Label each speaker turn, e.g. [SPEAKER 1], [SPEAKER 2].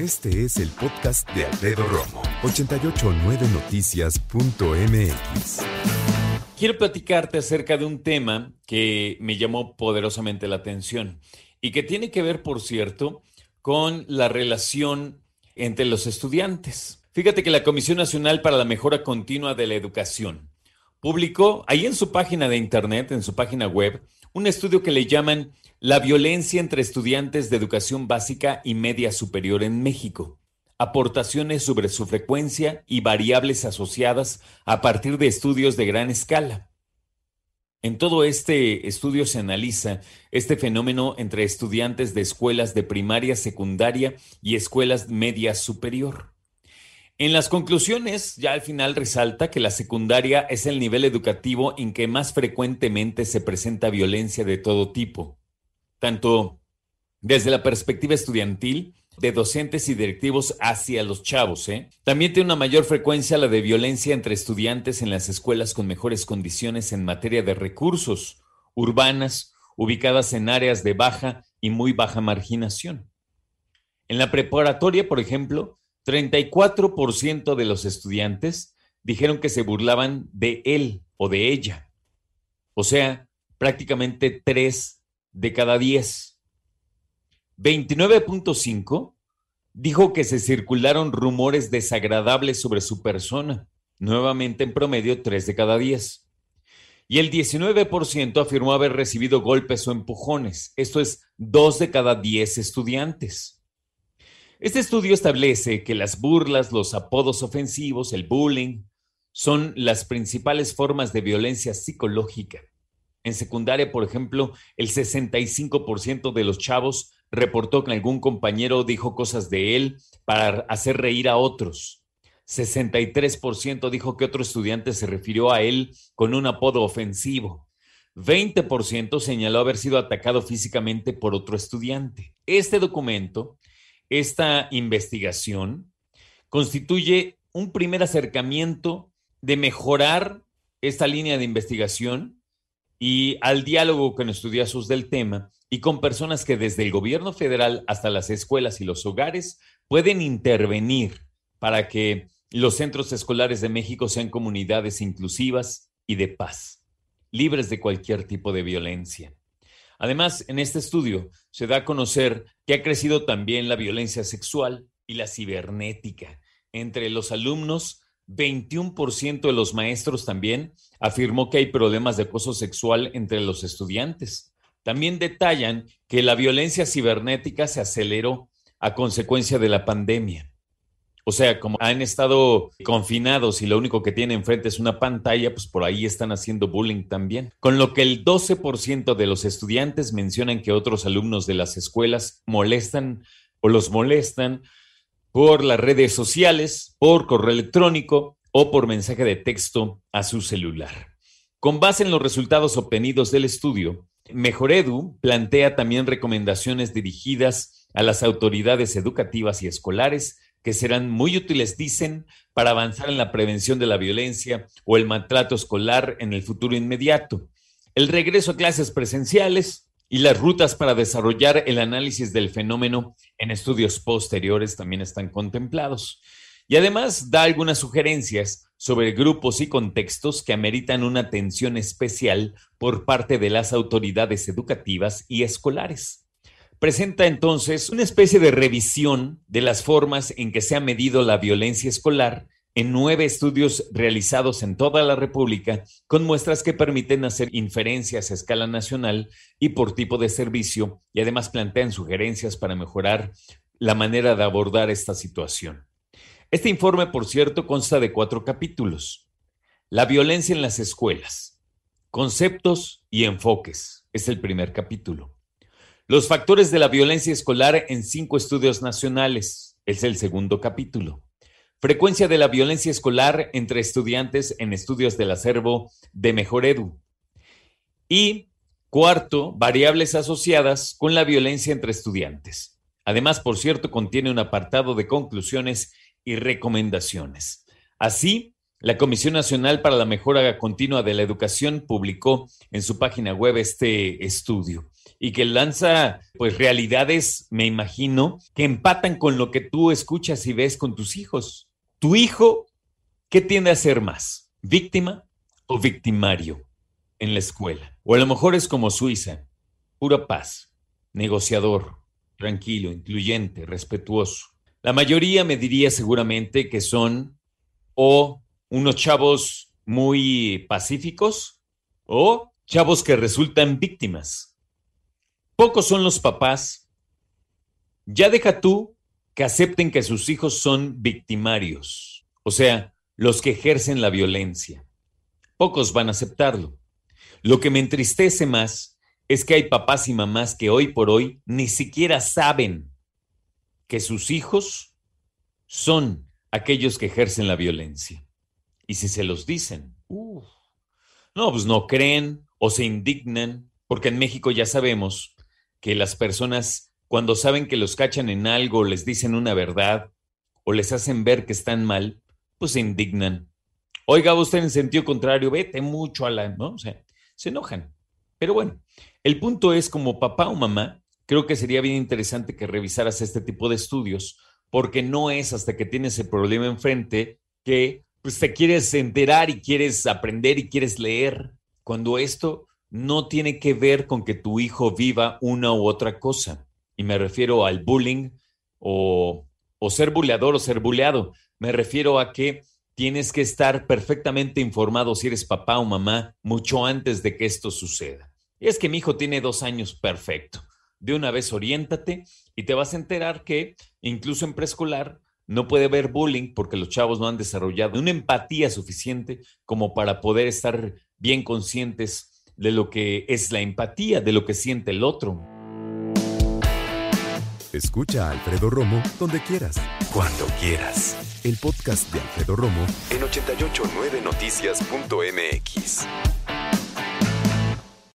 [SPEAKER 1] Este es el podcast de Alfredo Romo, 889noticias.mx.
[SPEAKER 2] Quiero platicarte acerca de un tema que me llamó poderosamente la atención y que tiene que ver, por cierto, con la relación entre los estudiantes. Fíjate que la Comisión Nacional para la Mejora Continua de la Educación publicó ahí en su página de internet, en su página web, un estudio que le llaman La violencia entre estudiantes de educación básica y media superior en México. Aportaciones sobre su frecuencia y variables asociadas a partir de estudios de gran escala. En todo este estudio se analiza este fenómeno entre estudiantes de escuelas de primaria, secundaria y escuelas media superior. En las conclusiones, ya al final resalta que la secundaria es el nivel educativo en que más frecuentemente se presenta violencia de todo tipo, tanto desde la perspectiva estudiantil, de docentes y directivos hacia los chavos. ¿eh? También tiene una mayor frecuencia la de violencia entre estudiantes en las escuelas con mejores condiciones en materia de recursos urbanas, ubicadas en áreas de baja y muy baja marginación. En la preparatoria, por ejemplo, 34% de los estudiantes dijeron que se burlaban de él o de ella. O sea, prácticamente 3 de cada 10. 29.5 dijo que se circularon rumores desagradables sobre su persona. Nuevamente en promedio 3 de cada 10. Y el 19% afirmó haber recibido golpes o empujones. Esto es 2 de cada 10 estudiantes. Este estudio establece que las burlas, los apodos ofensivos, el bullying, son las principales formas de violencia psicológica. En secundaria, por ejemplo, el 65% de los chavos reportó que algún compañero dijo cosas de él para hacer reír a otros. 63% dijo que otro estudiante se refirió a él con un apodo ofensivo. 20% señaló haber sido atacado físicamente por otro estudiante. Este documento esta investigación constituye un primer acercamiento de mejorar esta línea de investigación y al diálogo con estudiosos del tema y con personas que desde el gobierno federal hasta las escuelas y los hogares pueden intervenir para que los centros escolares de México sean comunidades inclusivas y de paz, libres de cualquier tipo de violencia. Además, en este estudio se da a conocer que ha crecido también la violencia sexual y la cibernética. Entre los alumnos, 21% de los maestros también afirmó que hay problemas de acoso sexual entre los estudiantes. También detallan que la violencia cibernética se aceleró a consecuencia de la pandemia. O sea, como han estado confinados y lo único que tienen enfrente es una pantalla, pues por ahí están haciendo bullying también. Con lo que el 12% de los estudiantes mencionan que otros alumnos de las escuelas molestan o los molestan por las redes sociales, por correo electrónico o por mensaje de texto a su celular. Con base en los resultados obtenidos del estudio, Mejoredu plantea también recomendaciones dirigidas a las autoridades educativas y escolares que serán muy útiles, dicen, para avanzar en la prevención de la violencia o el maltrato escolar en el futuro inmediato. El regreso a clases presenciales y las rutas para desarrollar el análisis del fenómeno en estudios posteriores también están contemplados. Y además da algunas sugerencias sobre grupos y contextos que ameritan una atención especial por parte de las autoridades educativas y escolares presenta entonces una especie de revisión de las formas en que se ha medido la violencia escolar en nueve estudios realizados en toda la República, con muestras que permiten hacer inferencias a escala nacional y por tipo de servicio, y además plantean sugerencias para mejorar la manera de abordar esta situación. Este informe, por cierto, consta de cuatro capítulos. La violencia en las escuelas, conceptos y enfoques, es el primer capítulo. Los factores de la violencia escolar en cinco estudios nacionales. Es el segundo capítulo. Frecuencia de la violencia escolar entre estudiantes en estudios del acervo de Mejor Edu. Y cuarto, variables asociadas con la violencia entre estudiantes. Además, por cierto, contiene un apartado de conclusiones y recomendaciones. Así, la Comisión Nacional para la Mejora Continua de la Educación publicó en su página web este estudio y que lanza pues realidades, me imagino, que empatan con lo que tú escuchas y ves con tus hijos. Tu hijo, ¿qué tiende a ser más? ¿Víctima o victimario en la escuela? O a lo mejor es como Suiza, pura paz, negociador, tranquilo, incluyente, respetuoso. La mayoría me diría seguramente que son o unos chavos muy pacíficos o chavos que resultan víctimas. Pocos son los papás. Ya deja tú que acepten que sus hijos son victimarios, o sea, los que ejercen la violencia. Pocos van a aceptarlo. Lo que me entristece más es que hay papás y mamás que hoy por hoy ni siquiera saben que sus hijos son aquellos que ejercen la violencia. Y si se los dicen, no, pues no creen o se indignan, porque en México ya sabemos que las personas cuando saben que los cachan en algo, les dicen una verdad o les hacen ver que están mal, pues se indignan. Oiga, usted en sentido contrario, vete mucho a la, ¿no? O sea, se enojan. Pero bueno, el punto es como papá o mamá, creo que sería bien interesante que revisaras este tipo de estudios, porque no es hasta que tienes el problema enfrente que pues, te quieres enterar y quieres aprender y quieres leer, cuando esto no tiene que ver con que tu hijo viva una u otra cosa. Y me refiero al bullying o, ser buleador o ser buleado. Me refiero a que tienes que estar perfectamente informado si eres papá o mamá mucho antes de que esto suceda. Es que mi hijo tiene dos años, perfecto. De una vez oriéntate y te vas a enterar que incluso en preescolar no puede haber bullying porque los chavos no han desarrollado una empatía suficiente como para poder estar bien conscientes de lo que es la empatía, de lo que siente el otro.
[SPEAKER 1] Escucha a Alfredo Romo donde quieras, cuando quieras. El podcast de Alfredo Romo en 889noticias.mx.